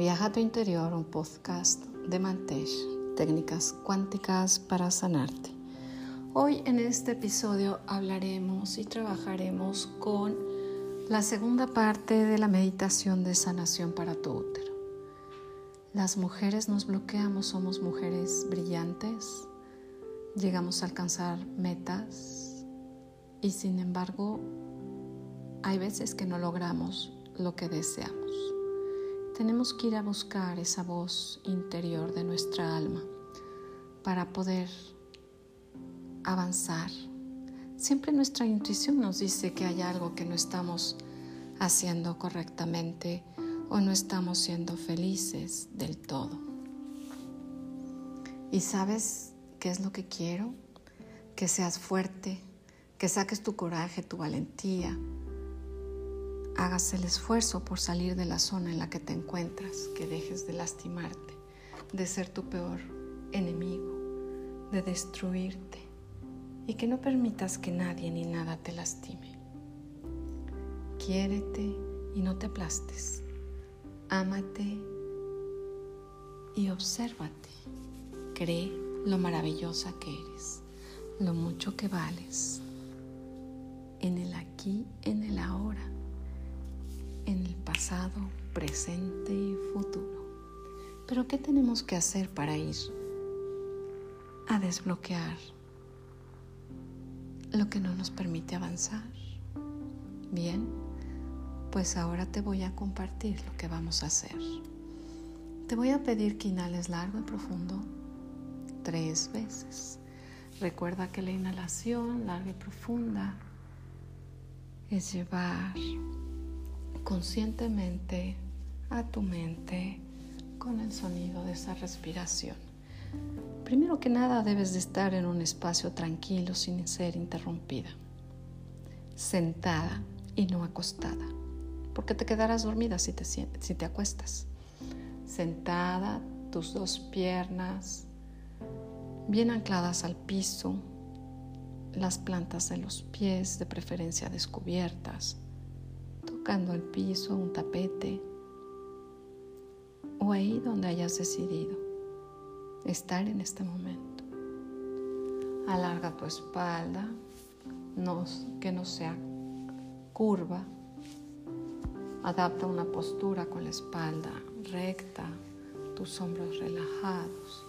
Viaja a tu interior, un podcast de Mantesh, técnicas cuánticas para sanarte. Hoy en este episodio hablaremos y trabajaremos con la segunda parte de la meditación de sanación para tu útero. Las mujeres nos bloqueamos, somos mujeres brillantes, llegamos a alcanzar metas y sin embargo hay veces que no logramos lo que deseamos. Tenemos que ir a buscar esa voz interior de nuestra alma para poder avanzar. Siempre nuestra intuición nos dice que hay algo que no estamos haciendo correctamente o no estamos siendo felices del todo. ¿Y sabes qué es lo que quiero? Que seas fuerte, que saques tu coraje, tu valentía, hagas el esfuerzo por salir de la zona en la que te encuentras, que dejes de lastimarte, de ser tu peor enemigo, de destruirte y que no permitas que nadie ni nada te lastime. Quiérete y no te aplastes. Ámate y obsérvate. Cree lo maravillosa que eres, lo mucho que vales, en el aquí, en el ahora pasado, presente y futuro. Pero ¿qué tenemos que hacer para ir a desbloquear lo que no nos permite avanzar? Bien, pues ahora te voy a compartir lo que vamos a hacer. Te voy a pedir que inhales largo y profundo tres veces. Recuerda que la inhalación larga y profunda es llevar conscientemente a tu mente con el sonido de esa respiración. Primero que nada debes de estar en un espacio tranquilo sin ser interrumpida, sentada y no acostada, porque te quedarás dormida si te, si te acuestas. Sentada, tus dos piernas bien ancladas al piso, las plantas de los pies de preferencia descubiertas, tocando el piso, un tapete o ahí donde hayas decidido estar en este momento. Alarga tu espalda, que no sea curva. Adapta una postura con la espalda recta, tus hombros relajados,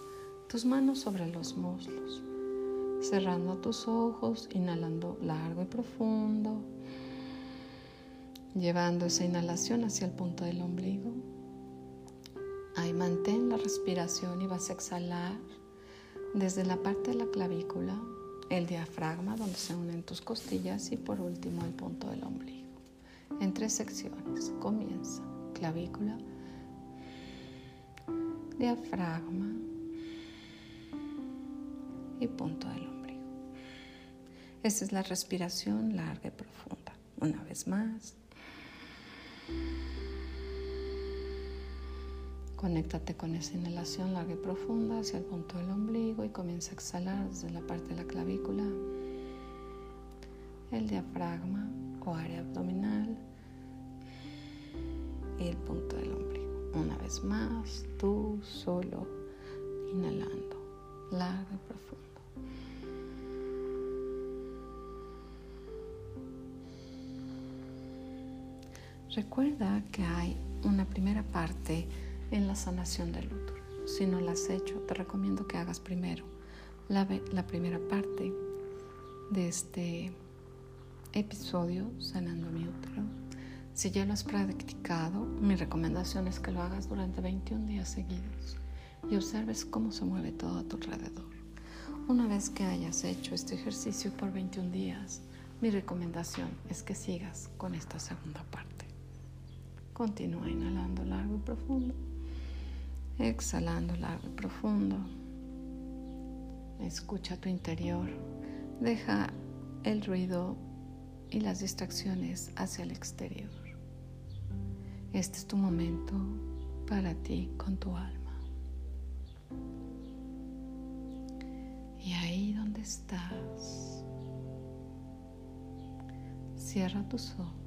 tus manos sobre los muslos, cerrando tus ojos, inhalando largo y profundo llevando esa inhalación hacia el punto del ombligo. Ahí mantén la respiración y vas a exhalar desde la parte de la clavícula, el diafragma donde se unen tus costillas y por último el punto del ombligo. En tres secciones. Comienza clavícula, diafragma y punto del ombligo. Esta es la respiración larga y profunda. Una vez más. Conéctate con esa inhalación larga y profunda hacia el punto del ombligo y comienza a exhalar desde la parte de la clavícula, el diafragma o área abdominal y el punto del ombligo. Una vez más, tú solo inhalando, largo y profundo. Recuerda que hay una primera parte en la sanación del útero. Si no la has hecho, te recomiendo que hagas primero la, primera parte de este episodio, Sanando mi útero. Si ya lo has practicado, mi recomendación es que lo hagas durante 21 días seguidos y observes cómo se mueve todo a tu alrededor. Una vez que hayas hecho este ejercicio por 21 días, mi recomendación es que sigas con esta segunda parte. Continúa inhalando largo y profundo. Exhalando largo y profundo. Escucha tu interior. Deja el ruido y las distracciones hacia el exterior. Este es tu momento para ti con tu alma. Y ahí donde estás, cierra tus ojos,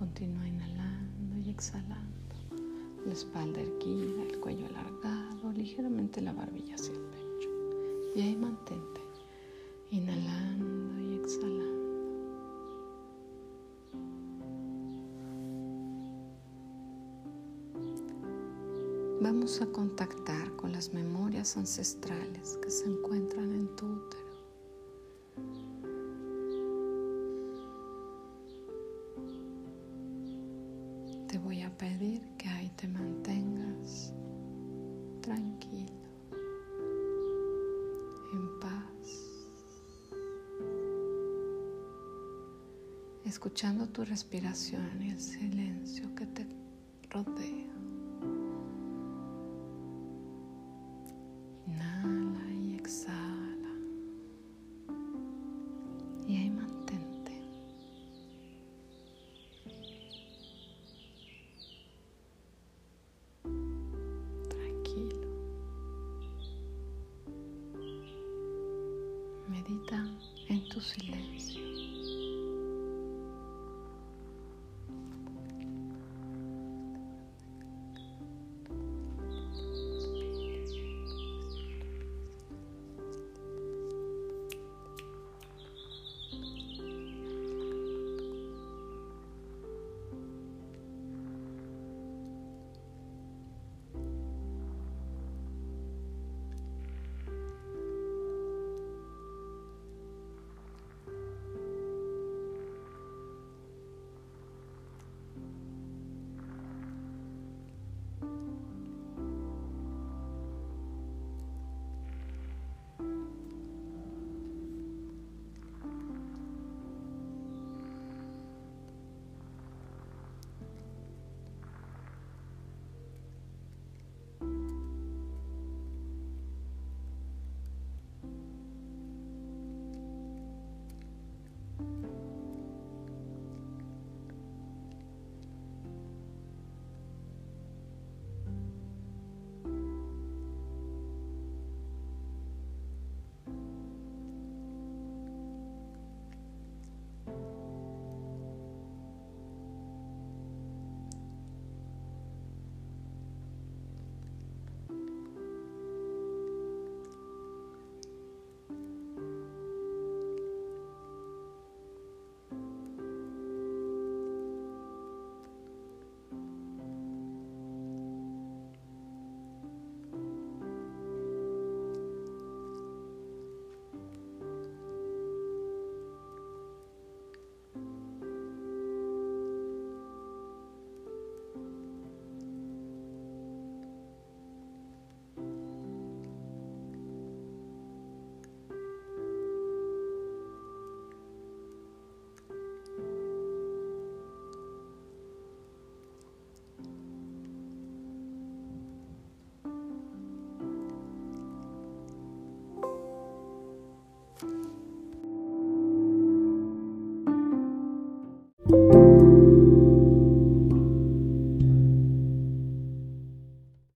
continúa inhalando y exhalando la espalda erguida, el cuello alargado, ligeramente la barbilla hacia el pecho. Y ahí mantente, inhalando y exhalando. Vamos a contactar con las memorias ancestrales que se encuentran en tu pedir que ahí te mantengas tranquilo, en paz, escuchando tu respiración y el silencio que te rodea. En tu silencio.